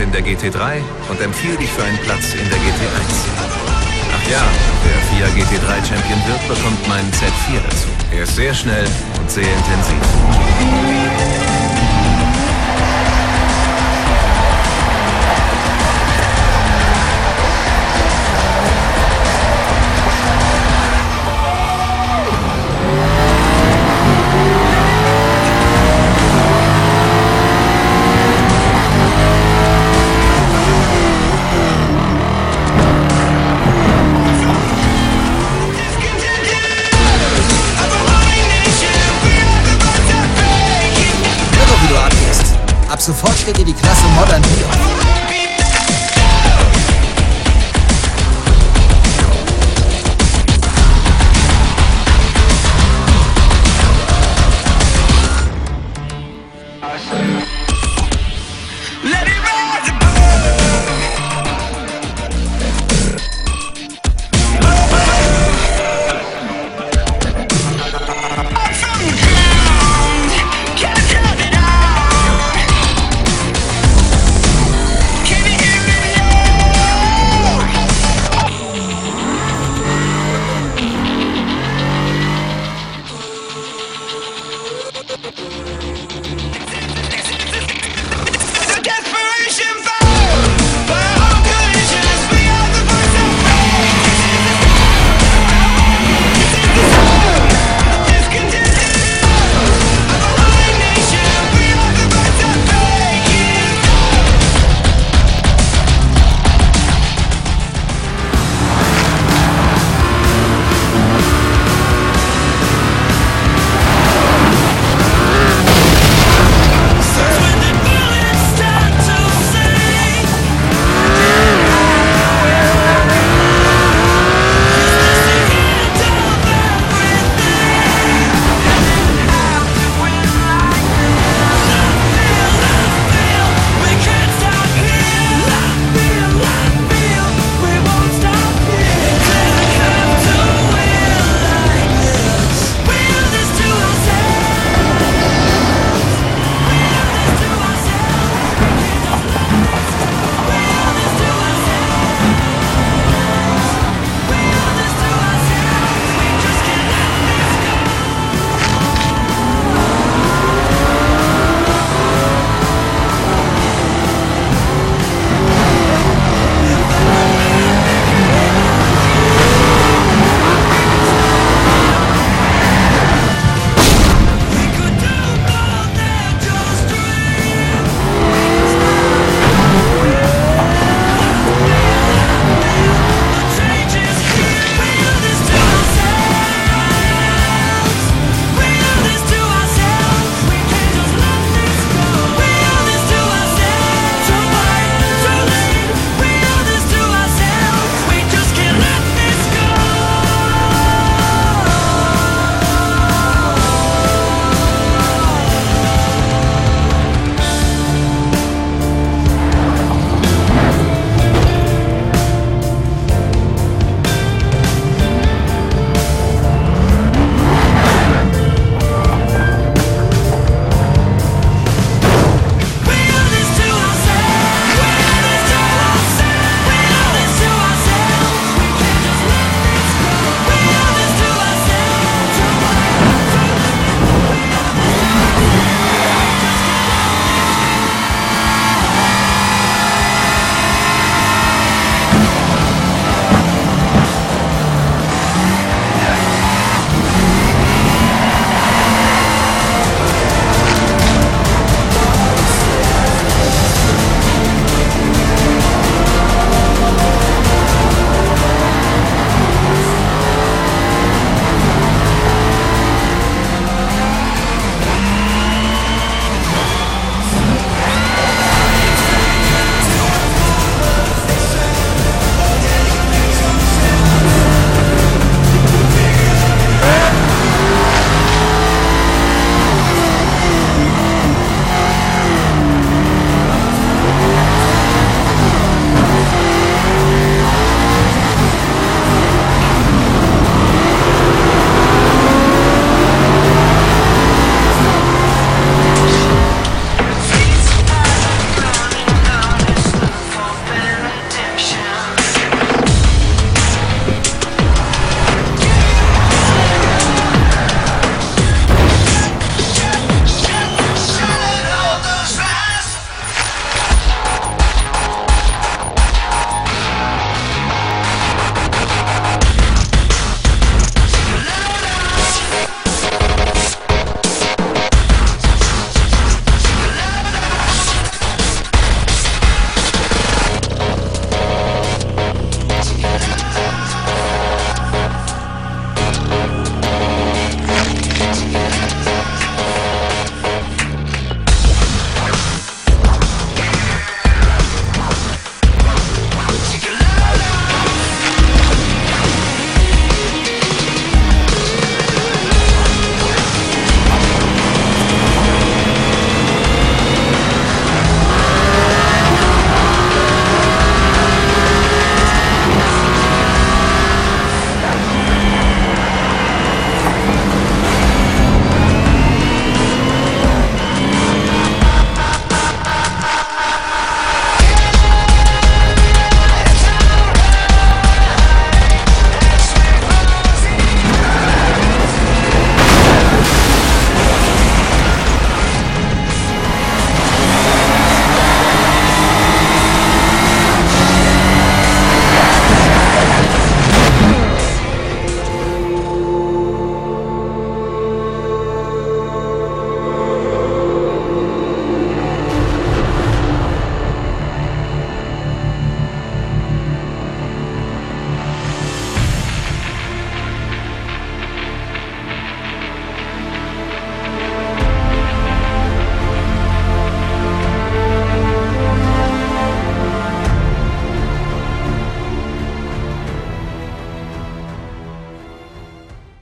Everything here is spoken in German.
in der GT3 und empfiehl dich für einen Platz in der GT1. Ach ja, wer FIA GT3 Champion wird, bekommt meinen Z4 dazu. Er ist sehr schnell und sehr intensiv. Sofort steht dir die Klasse Modern hier.